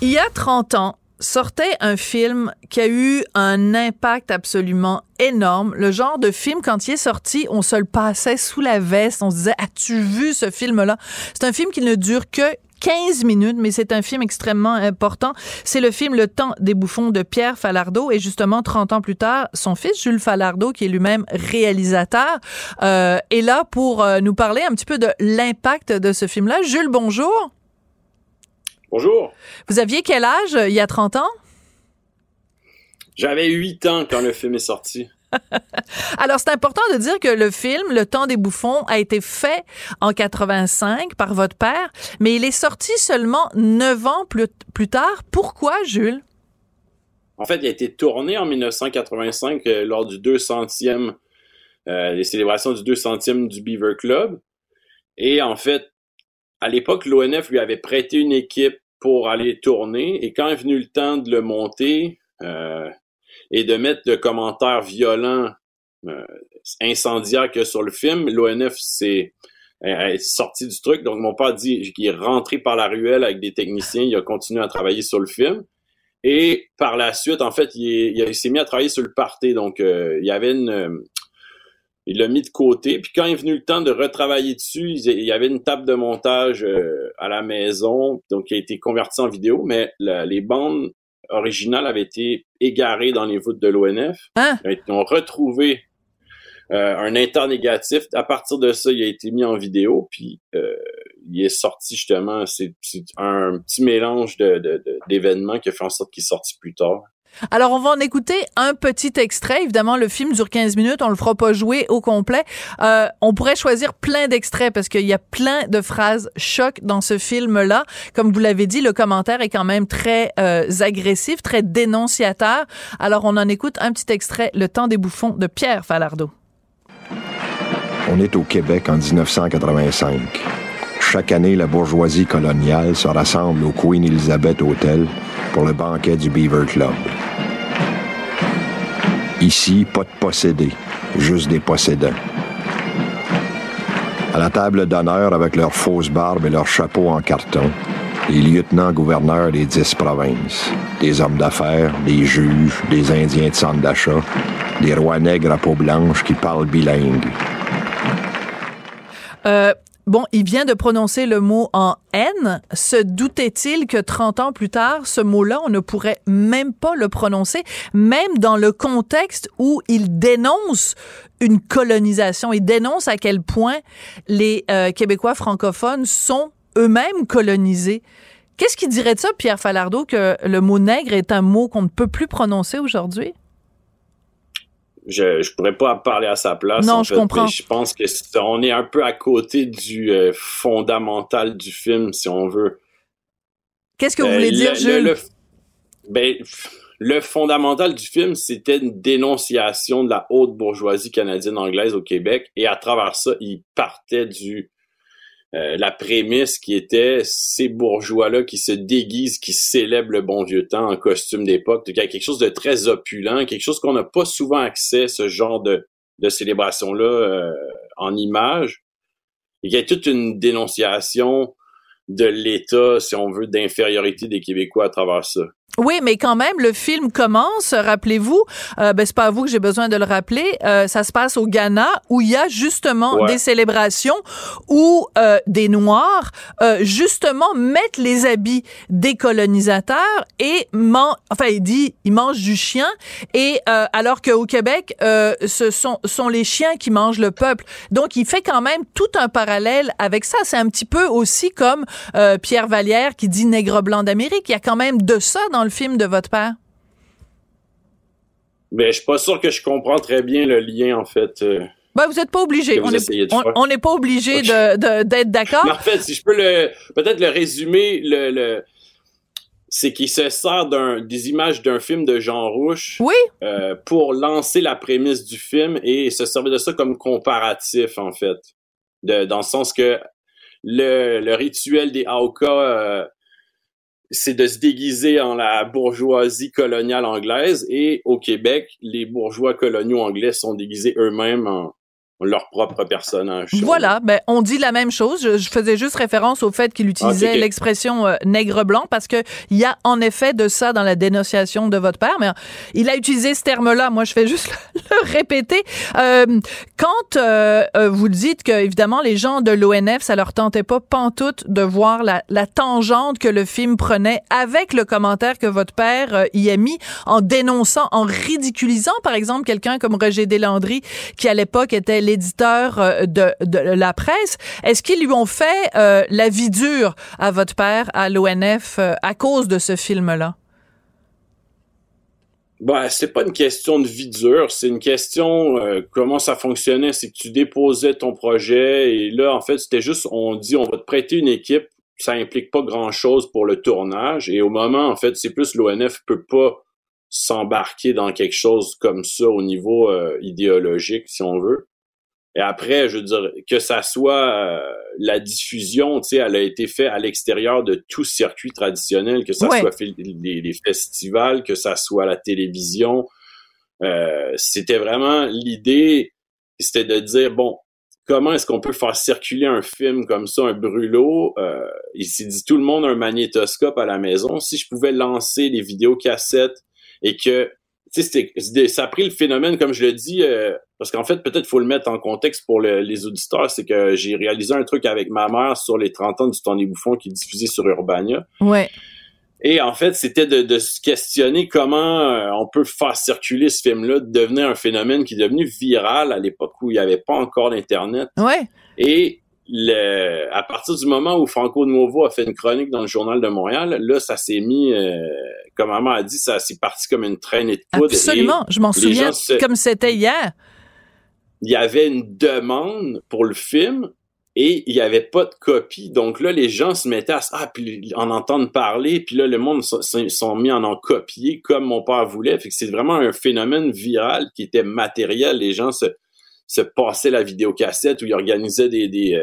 S1: Il y a 30 ans, sortait un film qui a eu un impact absolument énorme. Le genre de film, quand il est sorti, on se le passait sous la veste. On se disait, as-tu vu ce film-là? C'est un film qui ne dure que 15 minutes, mais c'est un film extrêmement important. C'est le film Le Temps des bouffons de Pierre Falardeau et justement 30 ans plus tard, son fils Jules Falardeau, qui est lui-même réalisateur, euh, est là pour euh, nous parler un petit peu de l'impact de ce film-là. Jules, bonjour.
S10: Bonjour.
S1: Vous aviez quel âge euh, il y a 30 ans?
S10: J'avais 8 ans quand le film est sorti.
S1: Alors, c'est important de dire que le film, Le Temps des bouffons, a été fait en 85 par votre père, mais il est sorti seulement 9 ans plus, plus tard. Pourquoi, Jules?
S10: en fait, il a été tourné en 1985 euh, lors du 200e, euh, les célébrations du 200e du Beaver Club. Et en fait, à l'époque, l'ONF lui avait prêté une équipe pour aller tourner. Et quand est venu le temps de le monter euh, et de mettre de commentaires violents, euh, incendiaires que sur le film, l'ONF s'est est sorti du truc. Donc, mon père dit qu'il est rentré par la ruelle avec des techniciens. Il a continué à travailler sur le film. Et par la suite, en fait, il, il s'est mis à travailler sur le party. Donc, euh, il y avait une... euh, il l'a mis de côté. Puis quand est venu le temps de retravailler dessus, il il y avait une table de montage euh, à la maison, donc qui a été convertie en vidéo, mais les bandes originales avaient été égarées dans les voûtes de l'ONF.
S1: Hein?
S10: Ils ont retrouvé euh, un inter négatif. À partir de ça, il a été mis en vidéo, puis euh, il est sorti justement. C'est un petit mélange de- de- de- d'événements qui a fait en sorte qu'il est sorti plus tard.
S1: Alors, on va en écouter un petit extrait. Évidemment, le film dure 15 minutes. On le fera pas jouer au complet. Euh, on pourrait choisir plein d'extraits parce qu'il y a plein de phrases choc dans ce film-là. Comme vous l'avez dit, le commentaire est quand même très euh, agressif, très dénonciateur. Alors, on en écoute un petit extrait, Le temps des bouffons de Pierre Falardeau.
S11: On est au Québec en 1985. Chaque année, la bourgeoisie coloniale se rassemble au Queen Elizabeth Hotel pour le banquet du Beaver Club. Ici, pas de possédés, juste des possédants. À la table d'honneur, avec leurs fausses barbes et leurs chapeaux en carton, les lieutenants-gouverneurs des dix provinces, des hommes d'affaires, des juges, des Indiens de centre des rois nègres à peau blanche qui parlent bilingue.
S1: Euh, bon, il vient de prononcer le mot en haine. Se doutait-il que 30 ans plus tard, ce mot-là, on ne pourrait même pas le prononcer, même dans le contexte où il dénonce une colonisation? Il dénonce à quel point les euh, Québécois francophones sont eux-mêmes colonisés. Qu'est-ce qui dirait de ça, Pierre Falardeau, que le mot nègre est un mot qu'on ne peut plus prononcer aujourd'hui?
S10: Je je pourrais pas parler à sa place.
S1: Non,
S10: en
S1: je
S10: fait,
S1: comprends.
S10: Je pense que c'est- on est un peu à côté du euh, fondamental du film, si on veut.
S1: Qu'est-ce que vous
S10: Euh,
S1: voulez
S10: le-
S1: dire,
S10: le-
S1: Jules?
S10: le- ben, le fondamental du film, c'était une dénonciation de la haute bourgeoisie canadienne-anglaise au Québec, et à travers ça, il partait du euh, la prémisse qui était ces bourgeois-là qui se déguisent, qui célèbrent le bon vieux temps en costume d'époque. Il y a quelque chose de très opulent, quelque chose qu'on n'a pas souvent accès, ce genre de, de célébration-là euh, en images. Il y a toute une dénonciation de l'État, si on veut, d'infériorité des Québécois à travers ça.
S1: Oui, mais quand même, le film commence, rappelez-vous, euh, ben, c'est pas à vous que j'ai besoin de le rappeler, euh, ça se passe au Ghana où il y a justement
S12: Ouais.
S1: des célébrations où euh, des Noirs, euh, justement, mettent les habits des colonisateurs et man enfin, il dit, ils mangent du chien et euh, alors qu'au Québec, euh, ce sont, sont les chiens qui mangent le peuple. Donc, il fait quand même tout un parallèle avec ça. C'est un petit peu aussi comme euh, Pierre Vallière qui dit nègre blanc d'Amérique. Il y a quand même de ça dans le film de votre père?
S10: Mais je suis pas sûr que je comprends très bien le lien, en fait. euh.
S1: Ben, vous n'êtes pas obligé. On n'est pas obligé d'être d'accord.
S10: En fait, si je peux le peut-être le résumer, le, le c'est qu'il se sert des images d'un film de Jean Rouche euh, pour lancer la prémisse du film et se servir de ça comme comparatif en fait, de, dans le sens que le, le rituel des Auka euh, c'est de se déguiser en la bourgeoisie coloniale anglaise. Et au Québec, les bourgeois coloniaux anglais sont déguisés eux-mêmes en, leur propre personnage.
S1: Voilà, ben on dit la même chose. Je, je faisais juste référence au fait qu'il utilisait
S10: Ah, ok.
S1: l'expression euh, nègre blanc parce que il y a en effet de ça dans la dénonciation de votre père, mais euh, il a utilisé ce terme-là. Moi, je fais juste le, le répéter. Euh, quand euh, euh, vous dites que évidemment les gens de l'ONF, ça leur tentait pas pantoute de voir la, la tangente que le film prenait avec le commentaire que votre père euh, y a mis en dénonçant, en ridiculisant par exemple quelqu'un comme Roger Deslandry qui à l'époque était l'éditeur euh, de, la presse. Est-ce qu'ils lui ont fait euh, la vie dure à votre père à l'ONF euh, à cause de ce film-là?
S10: Ben, c'est pas une question de vie dure, c'est une question euh, comment ça fonctionnait, c'est que tu déposais ton projet et là en fait, c'était juste on dit on va te prêter une équipe, ça implique pas grand-chose pour le tournage et au moment en fait, c'est plus l'ONF peut pas s'embarquer dans quelque chose comme ça au niveau idéologique, si on veut. Et après, je veux dire, que ça soit euh, la diffusion, tu sais, elle a été faite à l'extérieur de tout circuit traditionnel, que ça soit les, les, festivals, que ça soit la télévision. Euh, c'était vraiment l'idée, c'était de dire, bon, comment est-ce qu'on peut faire circuler un film comme ça, un brûlot? Euh, il s'est dit, tout le monde a un magnétoscope à la maison. Si je pouvais lancer les vidéocassettes et que ça a pris le phénomène, comme je le dis, euh, parce qu'en fait, peut-être faut le mettre en contexte pour les auditeurs, c'est que j'ai réalisé un truc avec ma mère sur les 30 ans du temps des bouffons qui est diffusé sur Urbania.
S1: Ouais.
S10: Et en fait, c'était de, se questionner comment euh, on peut faire circuler ce film-là, devenir un phénomène qui est devenu viral à l'époque où il n'y avait pas encore d'Internet.
S1: Ouais.
S10: Et le, à partir du moment où Franco de Nouveau a fait une chronique dans le Journal de Montréal, là, ça s'est mis, euh, comme maman a dit, ça s'est parti comme une traînée de poudre.
S1: Absolument, je m'en souviens comme c'était hier.
S10: Il y avait une demande pour le film et il n'y avait pas de copie. Donc là, les gens se mettaient à ah, puis en entendre parler, puis là, le monde se sont mis en en copier comme mon père voulait. Fait que c'est vraiment un phénomène viral qui était matériel. Les gens se, se passaient la vidéocassette ou ils organisaient des, des, euh,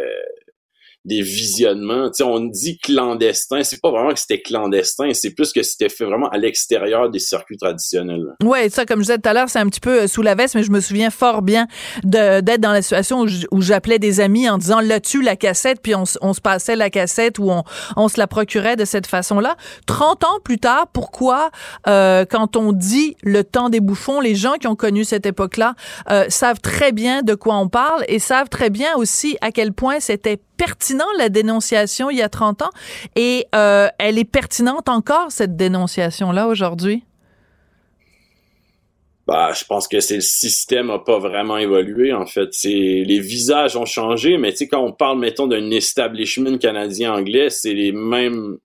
S10: des visionnements. Tu sais, on dit clandestin, c'est pas vraiment que c'était clandestin, c'est plus que c'était fait vraiment à l'extérieur des circuits traditionnels.
S1: Ouais, ça, comme je disais tout à l'heure, c'est un petit peu euh, sous la veste, mais je me souviens fort bien d'être dans la situation où j'appelais des amis en disant là-dessus la cassette, puis on, se passait la cassette ou on, on, se la procurait de cette façon-là. 30 ans plus tard, pourquoi, euh, quand on dit le temps des bouffons, les gens qui ont connu cette époque-là euh, savent très bien de quoi on parle et savent très bien aussi à quel point c'était pertinent la dénonciation il y a 30 ans et euh, elle est pertinente encore cette dénonciation là aujourd'hui?
S10: Bah, je pense que c'est le système n'a pas vraiment évolué en fait. C'est les visages ont changé, mais tu sais quand on parle mettons d'un establishment canadien anglais, c'est les mêmes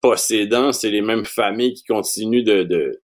S10: possédants, c'est les mêmes familles qui continuent de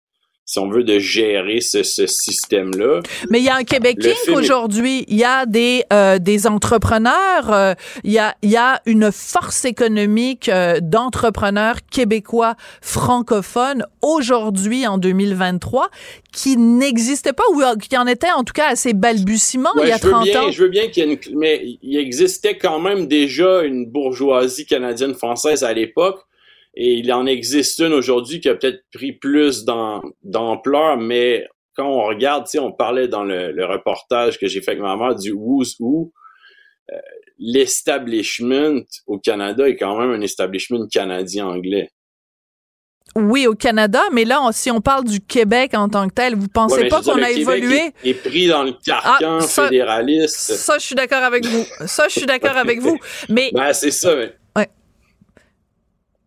S10: si on veut, de gérer ce, système-là.
S1: Mais il y a un Québec aujourd'hui. Il y a des, euh, des entrepreneurs. Euh, il, y a, il y a une force économique euh, d'entrepreneurs québécois francophones aujourd'hui, en 2023, qui n'existait pas ou qui en était en tout cas à ses balbutiements il y a 30 ans.
S10: Je veux bien qu'il y ait une... Mais il existait quand même déjà une bourgeoisie canadienne-française à l'époque et il en existe une aujourd'hui qui a peut-être pris plus d'ampleur, mais quand on regarde, tu sais, on parlait dans le, reportage que j'ai fait avec ma mère du Who's Who, euh, l'establishment au Canada est quand même un establishment canadien-anglais.
S1: Oui, au Canada, mais là, si on parle du Québec en tant que tel, vous pensez pas qu'on a évolué?
S10: Est, est pris dans le carcan ah, fédéraliste.
S1: Ça, je suis d'accord avec vous. Ça, je suis d'accord avec vous. Mais.
S10: Ben, c'est ça, mais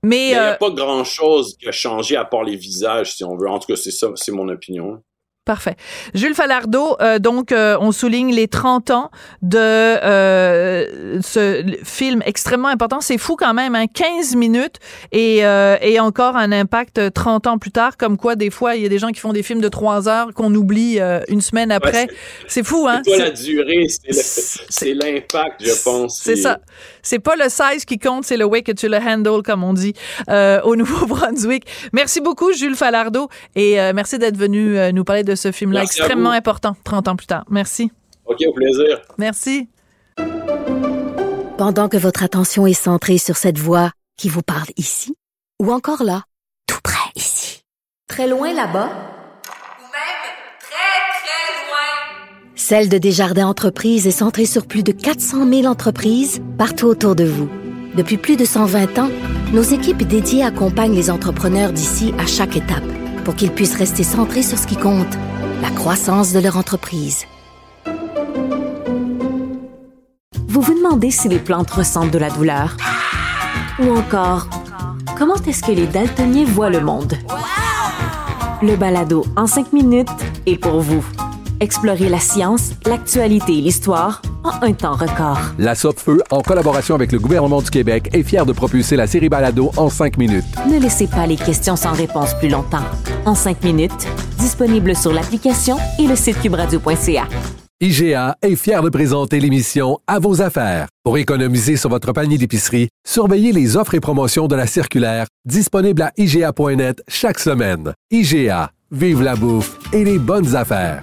S1: mais
S10: il n'y a euh, pas grand-chose qui a changé à part les visages, si on veut. En tout cas, c'est ça, c'est mon opinion.
S1: Parfait. Jules Falardeau, euh, donc euh, on souligne les 30 ans de euh, ce film extrêmement important. C'est fou quand même, hein? 15 minutes et, et encore un impact 30 ans plus tard, comme quoi des fois il y a des gens qui font des films de 3 heures qu'on oublie une semaine après. c'est fou, hein?
S10: C'est pas la durée, c'est l'impact, je pense.
S1: C'est ça. C'est pas le size qui compte, c'est le way que tu le handles, comme on dit au Nouveau-Brunswick. Merci beaucoup, Jules Falardeau, et merci d'être venu nous parler de ce film-là extrêmement important 30 ans plus tard. Merci.
S10: OK, au plaisir.
S1: Merci.
S3: Pendant que votre attention est centrée sur cette voix qui vous parle ici, ou encore là, tout près ici, très loin là-bas,
S13: ou même très, très loin,
S3: Celle de Desjardins Entreprises est centrée sur plus de 400 000 entreprises partout autour de vous. Depuis plus de 120 ans, nos équipes dédiées accompagnent les entrepreneurs d'ici à chaque étape pour qu'ils puissent rester centrés sur ce qui compte, la croissance de leur entreprise.
S4: Vous vous demandez si les plantes ressentent de la douleur? Ou encore, comment est-ce que les daltoniens voient le monde? Le balado en cinq minutes est pour vous. Explorez la science, l'actualité et l'histoire en un temps record.
S5: La Feu, en collaboration avec le gouvernement du Québec, est fière de propulser la série Balado en cinq minutes.
S4: Ne laissez pas les questions sans réponse plus longtemps. En cinq minutes, disponible sur l'application et le site cubradio.ca.
S5: IGA est fier de présenter l'émission À vos affaires. Pour économiser sur votre panier d'épicerie, surveillez les offres et promotions de la circulaire disponible à IGA.net chaque semaine. IGA Vive la bouffe et les bonnes affaires.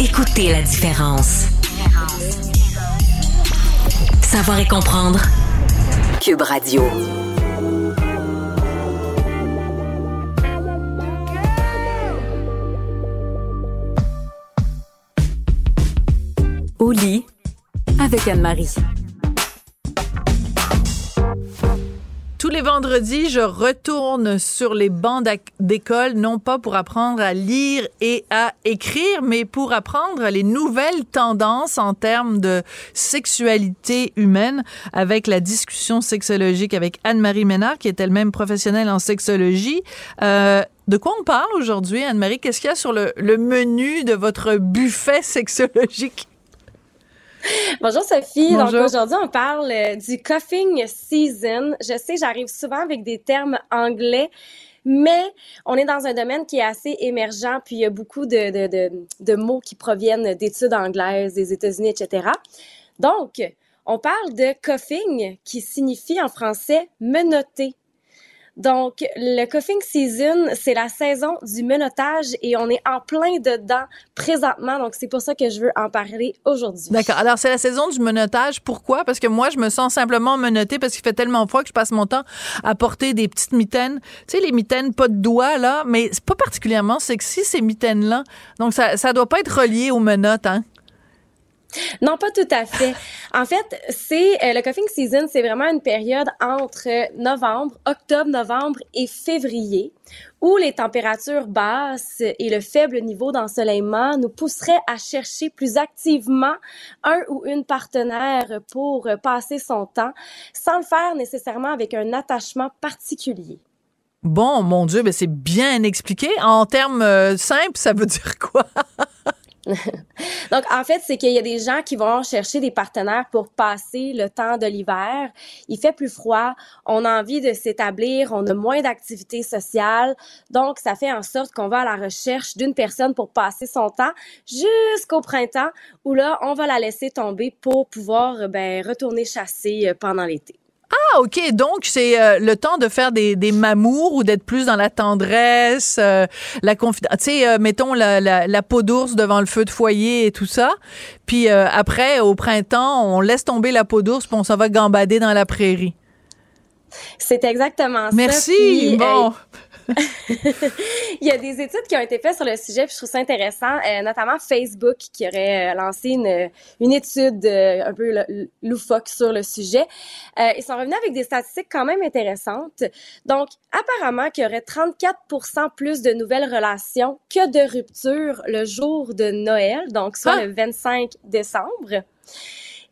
S6: Écoutez la différence. Savoir et comprendre. Cube Radio.
S4: Au lit avec Anne-Marie.
S1: Tous les vendredis, je retourne sur les bancs d'école, non pas pour apprendre à lire et à écrire, mais pour apprendre les nouvelles tendances en termes de sexualité humaine avec la discussion sexologique avec Anne-Marie Ménard, qui est elle-même professionnelle en sexologie. Euh, de quoi on parle aujourd'hui, Anne-Marie? Qu'est-ce qu'il y a sur le, le menu de votre buffet sexologique?
S12: Bonjour Sophie.
S1: Bonjour.
S12: Donc aujourd'hui, on parle euh, du coughing season. Je sais, j'arrive souvent avec des termes anglais, mais on est dans un domaine qui est assez émergent, puis il y a beaucoup de, de, de, de mots qui proviennent d'études anglaises, des États-Unis, etc. Donc, on parle de coughing qui signifie en français menotter. Donc, le coughing season, c'est la saison du menottage et on est en plein dedans présentement. Donc, c'est pour ça que je veux en parler aujourd'hui.
S1: D'accord. Alors, c'est la saison du menottage. Pourquoi? Parce que moi, je me sens simplement menottée parce qu'il fait tellement froid que je passe mon temps à porter des petites mitaines. Tu sais, les mitaines pas de doigts, là, mais c'est pas particulièrement sexy, ces mitaines-là. Donc, ça, ça doit pas être relié aux menottes, hein?
S12: Non, pas tout à fait. En fait, c'est euh, le coughing season, c'est vraiment une période entre novembre, octobre, novembre et février où les températures basses et le faible niveau d'ensoleillement nous pousseraient à chercher plus activement un ou une partenaire pour passer son temps sans le faire nécessairement avec un attachement particulier.
S1: Bon, mon Dieu, ben c'est bien expliqué. En termes euh, simples, ça veut dire quoi?
S12: Donc, en fait, c'est qu'il y a des gens qui vont chercher des partenaires pour passer le temps de l'hiver. Il fait plus froid, on a envie de s'établir, on a moins d'activités sociales. Donc, ça fait en sorte qu'on va à la recherche d'une personne pour passer son temps jusqu'au printemps où là, on va la laisser tomber pour pouvoir ben, retourner chasser euh, pendant l'été.
S1: Ah, OK. Donc, c'est euh, le temps de faire des, des mamours ou d'être plus dans la tendresse, euh, la confidence. Tu sais, euh, mettons la, la, la peau d'ours devant le feu de foyer et tout ça. Puis euh, après, au printemps, on laisse tomber la peau d'ours puis on s'en va gambader dans la prairie.
S12: C'est exactement ça.
S1: Merci.
S12: Puis,
S1: bon.
S12: euh, il y a des études qui ont été faites sur le sujet, puis je trouve ça intéressant, euh, notamment Facebook qui aurait euh, lancé une, une étude euh, un peu loufoque sur le sujet. Euh, ils sont revenus avec des statistiques quand même intéressantes. Donc, apparemment qu'il y aurait 34% plus de nouvelles relations que de ruptures le jour de Noël, donc soit
S1: Ah.
S12: le 25 décembre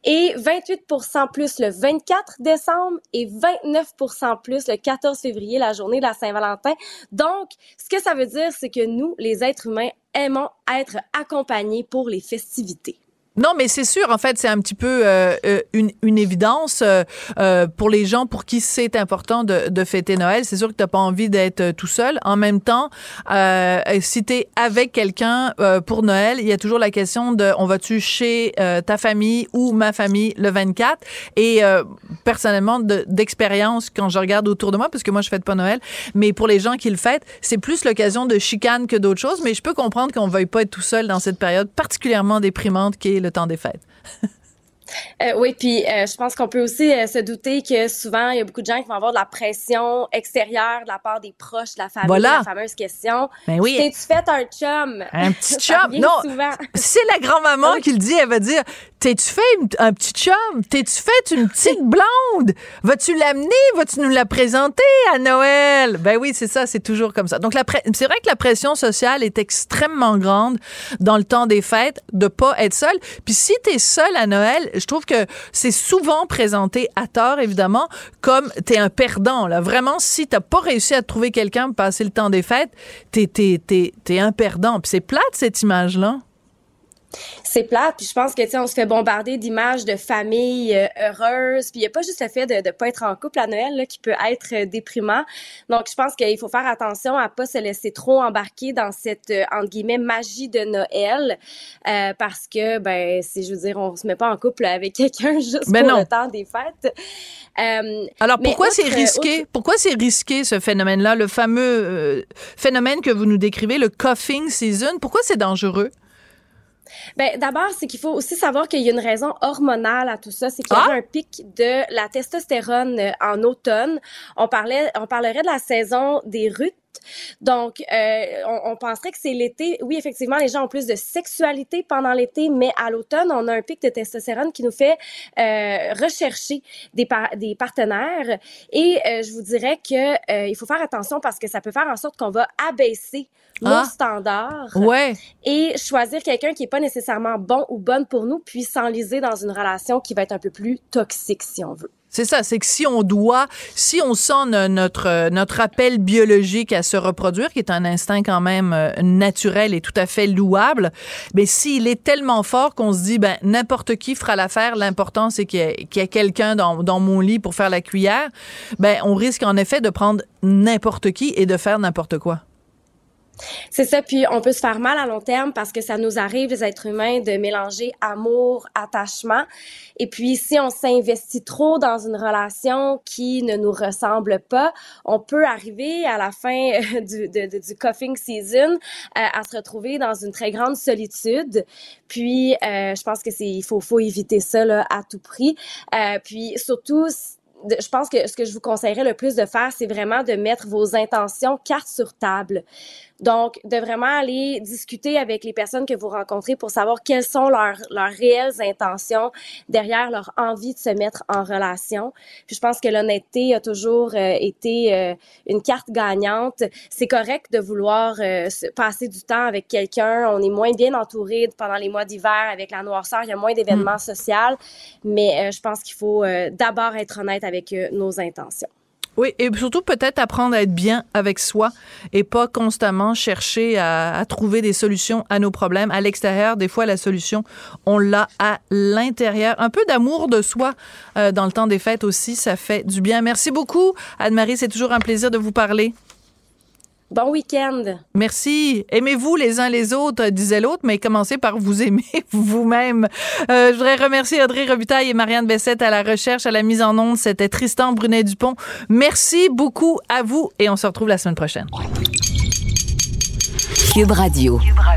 S12: et 28% plus le 24 décembre et 29% plus le 14 février, la journée de la Saint-Valentin. Donc, ce que ça veut dire, c'est que nous, les êtres humains, aimons être accompagnés pour les festivités.
S1: Non, mais c'est sûr, en fait, c'est un petit peu euh, euh, une, une évidence euh, euh, pour les gens pour qui c'est important de, de fêter Noël. C'est sûr que t'as pas envie d'être euh, tout seul. En même temps, euh, si t'es avec quelqu'un pour Noël, il y a toujours la question de on va-tu chez ta famille ou ma famille le 24 Et personnellement, de- d'expérience, quand je regarde autour de moi, parce que moi je fête pas Noël, mais pour les gens qui le fêtent, c'est plus l'occasion de chicane que d'autres choses. Mais je peux comprendre qu'on veuille pas être tout seul dans cette période particulièrement déprimante qui est le temps des fêtes.
S12: Euh, oui, puis euh, je pense qu'on peut aussi euh, se douter que souvent, il y a beaucoup de gens qui vont avoir de la pression extérieure de la part des proches, de la famille,
S1: Voilà.
S12: la fameuse question.
S1: Ben oui.
S12: T'es-tu fait un chum?
S1: Un petit chum? Non, c'est la grand-maman qui le dit. Elle va dire T'es-tu fait un petit chum? T'es-tu fait une petite blonde? Vas-tu l'amener? Vas-tu nous la présenter à Noël? Ben oui, c'est ça, c'est toujours comme ça. Donc, c'est vrai que la pression sociale est extrêmement grande dans le temps des fêtes de pas être seul. Puis si t'es seul à Noël, je trouve que c'est souvent présenté à tort, évidemment, comme t'es un perdant. Là. Vraiment, si t'as pas réussi à trouver quelqu'un pour passer le temps des fêtes, t'es, t'es, t'es, t'es un perdant. Puis c'est plate, cette image-là
S12: c'est plate. Puis je pense que, tu sais, on se fait bombarder d'images de familles euh, heureuses. Puis il n'y a pas juste le fait de ne pas être en couple à Noël là, qui peut être euh, déprimant. Donc, je pense qu'il faut faire attention à pas se laisser trop embarquer dans cette, euh, entre guillemets, magie de Noël. parce que, ben, c'est, je veux dire, on se met pas en couple avec quelqu'un juste
S1: Ben
S12: pour
S1: non.
S12: le temps des fêtes.
S1: Alors
S12: mais
S1: pourquoi c'est risqué?
S12: outre-
S1: Pourquoi c'est risqué ce phénomène-là, le fameux euh, phénomène que vous nous décrivez, le coughing season? Pourquoi c'est dangereux?
S12: Ben, d'abord, c'est qu'il faut aussi savoir qu'il y a une raison hormonale à tout ça. C'est qu'il y
S1: Ah!
S12: a un pic de la testostérone euh, en automne. On parlait, on parlerait de la saison des Donc, euh, on, on penserait que c'est l'été. Oui, effectivement, les gens ont plus de sexualité pendant l'été, mais à l'automne, on a un pic de testostérone qui nous fait euh, rechercher des, par- des partenaires. Et euh, je vous dirais que euh, il faut faire attention parce que ça peut faire en sorte qu'on va abaisser nos
S1: Ah!
S12: standards
S1: Ouais.
S12: et choisir quelqu'un qui est pas nécessairement bon ou bonne pour nous, puis s'enliser dans une relation qui va être un peu plus toxique, si on veut.
S1: C'est ça, c'est que si on doit, si on sent no- notre notre appel biologique à se reproduire, qui est un instinct quand même euh, naturel et tout à fait louable, mais s'il est tellement fort qu'on se dit ben n'importe qui fera l'affaire, l'important c'est qu'il y ait, y ait quelqu'un dans, dans mon lit pour faire la cuillère, ben on risque en effet de prendre n'importe qui et de faire n'importe quoi.
S12: C'est ça, puis on peut se faire mal à long terme parce que ça nous arrive, les êtres humains, de mélanger amour, attachement. Et puis, si on s'investit trop dans une relation qui ne nous ressemble pas, on peut arriver à la fin euh, du, de- du coughing season euh, à se retrouver dans une très grande solitude. Puis, euh, je pense que c'est, il faut, faut éviter ça là, à tout prix. Euh, puis, surtout, je pense que ce que je vous conseillerais le plus de faire, c'est vraiment de mettre vos intentions carte sur table. Donc, de vraiment aller discuter avec les personnes que vous rencontrez pour savoir quelles sont leurs, leurs réelles intentions derrière leur envie de se mettre en relation. Puis je pense que l'honnêteté a toujours euh, été euh, une carte gagnante. C'est correct de vouloir euh, se- passer du temps avec quelqu'un. On est moins bien entouré pendant les mois d'hiver avec la noirceur. Il y a moins d'événements sociaux. Mais je pense qu'il faut d'abord être honnête avec nos intentions.
S1: Oui, et surtout peut-être apprendre à être bien avec soi et pas constamment chercher à, à trouver des solutions à nos problèmes à l'extérieur. Des fois, la solution, on l'a à l'intérieur. Un peu d'amour de soi euh, dans le temps des fêtes aussi, ça fait du bien. Merci beaucoup, Anne-Marie. C'est toujours un plaisir de vous parler.
S12: Bon week-end.
S1: Merci. Aimez-vous les uns les autres, euh, disait l'autre, mais commencez par vous aimer vous-même. Euh, je voudrais remercier Audrey Robitaille et Marianne Bessette à la recherche, à la mise en onde. C'était Tristan Brunet-Dupont. Merci beaucoup à vous et on se retrouve la semaine prochaine.
S6: Cube Radio.
S13: Cube Radio.